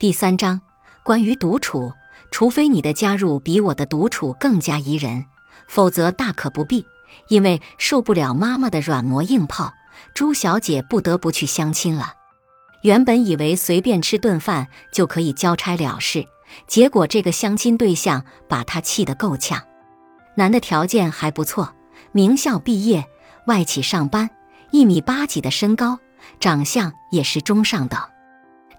第三章关于独处，除非你的加入比我的独处更加宜人，否则大可不必。因为受不了妈妈的软磨硬泡，朱小姐不得不去相亲了。原本以为随便吃顿饭就可以交差了事，结果这个相亲对象把她气得够呛。男的条件还不错，名校毕业，外企上班，一米八几的身高，长相也是中上等。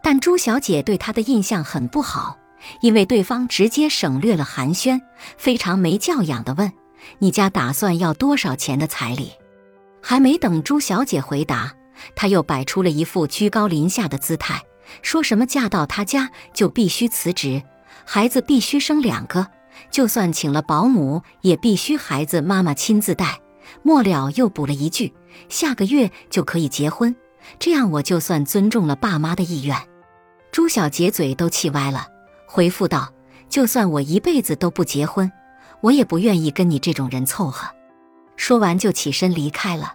但朱小姐对他的印象很不好，因为对方直接省略了寒暄，非常没教养的问：“你家打算要多少钱的彩礼？”还没等朱小姐回答，他又摆出了一副居高临下的姿态，说什么嫁到他家就必须辞职，孩子必须生两个，就算请了保姆也必须孩子妈妈亲自带。末了又补了一句：“下个月就可以结婚，这样我就算尊重了爸妈的意愿。”朱小姐嘴都气歪了，回复道：“就算我一辈子都不结婚，我也不愿意跟你这种人凑合。”说完就起身离开了。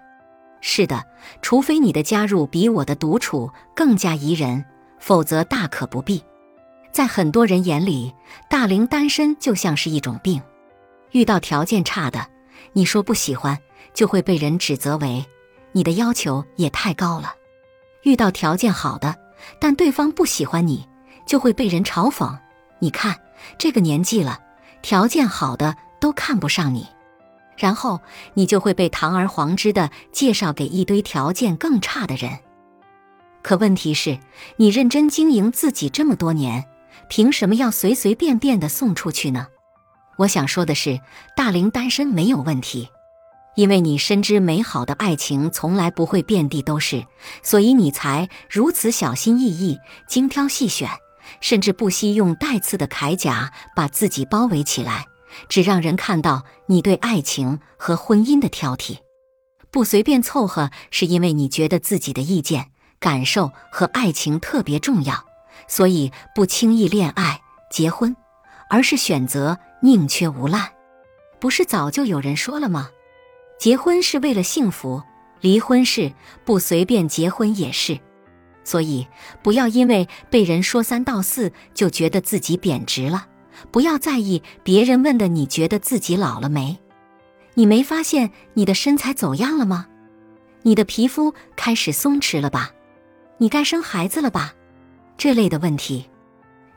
是的，除非你的加入比我的独处更加宜人，否则大可不必。在很多人眼里，大龄单身就像是一种病。遇到条件差的，你说不喜欢，就会被人指责为你的要求也太高了；遇到条件好的，但对方不喜欢你，就会被人嘲讽。你看这个年纪了，条件好的都看不上你，然后你就会被堂而皇之的介绍给一堆条件更差的人。可问题是，你认真经营自己这么多年，凭什么要随随便便的送出去呢？我想说的是，大龄单身没有问题。因为你深知美好的爱情从来不会遍地都是，所以你才如此小心翼翼、精挑细选，甚至不惜用带刺的铠甲把自己包围起来，只让人看到你对爱情和婚姻的挑剔。不随便凑合，是因为你觉得自己的意见、感受和爱情特别重要，所以不轻易恋爱、结婚，而是选择宁缺毋滥。不是早就有人说了吗？结婚是为了幸福，离婚是不随便结婚也是，所以不要因为被人说三道四就觉得自己贬值了，不要在意别人问的你觉得自己老了没？你没发现你的身材走样了吗？你的皮肤开始松弛了吧？你该生孩子了吧？这类的问题，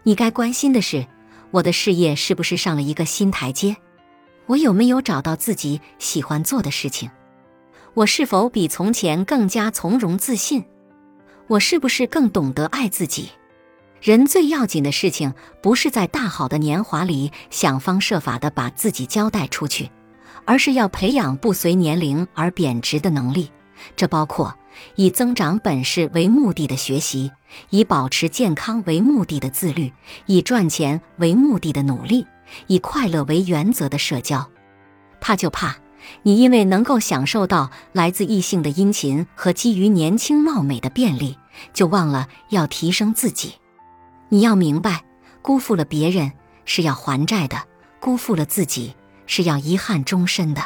你该关心的是我的事业是不是上了一个新台阶？我有没有找到自己喜欢做的事情？我是否比从前更加从容自信？我是不是更懂得爱自己？人最要紧的事情，不是在大好的年华里想方设法的把自己交代出去，而是要培养不随年龄而贬值的能力。这包括以增长本事为目的的学习，以保持健康为目的的自律，以赚钱为目的的努力。以快乐为原则的社交，怕就怕你因为能够享受到来自异性的殷勤和基于年轻貌美的便利，就忘了要提升自己。你要明白，辜负了别人是要还债的，辜负了自己是要遗憾终身的。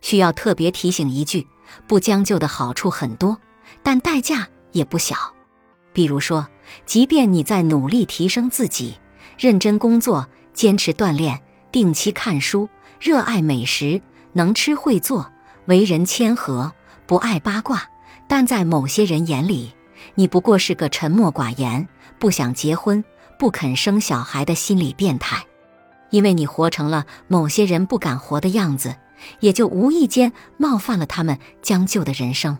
需要特别提醒一句：不将就的好处很多，但代价也不小。比如说，即便你在努力提升自己，认真工作。坚持锻炼，定期看书，热爱美食，能吃会做，为人谦和，不爱八卦。但在某些人眼里，你不过是个沉默寡言、不想结婚、不肯生小孩的心理变态。因为你活成了某些人不敢活的样子，也就无意间冒犯了他们将就的人生。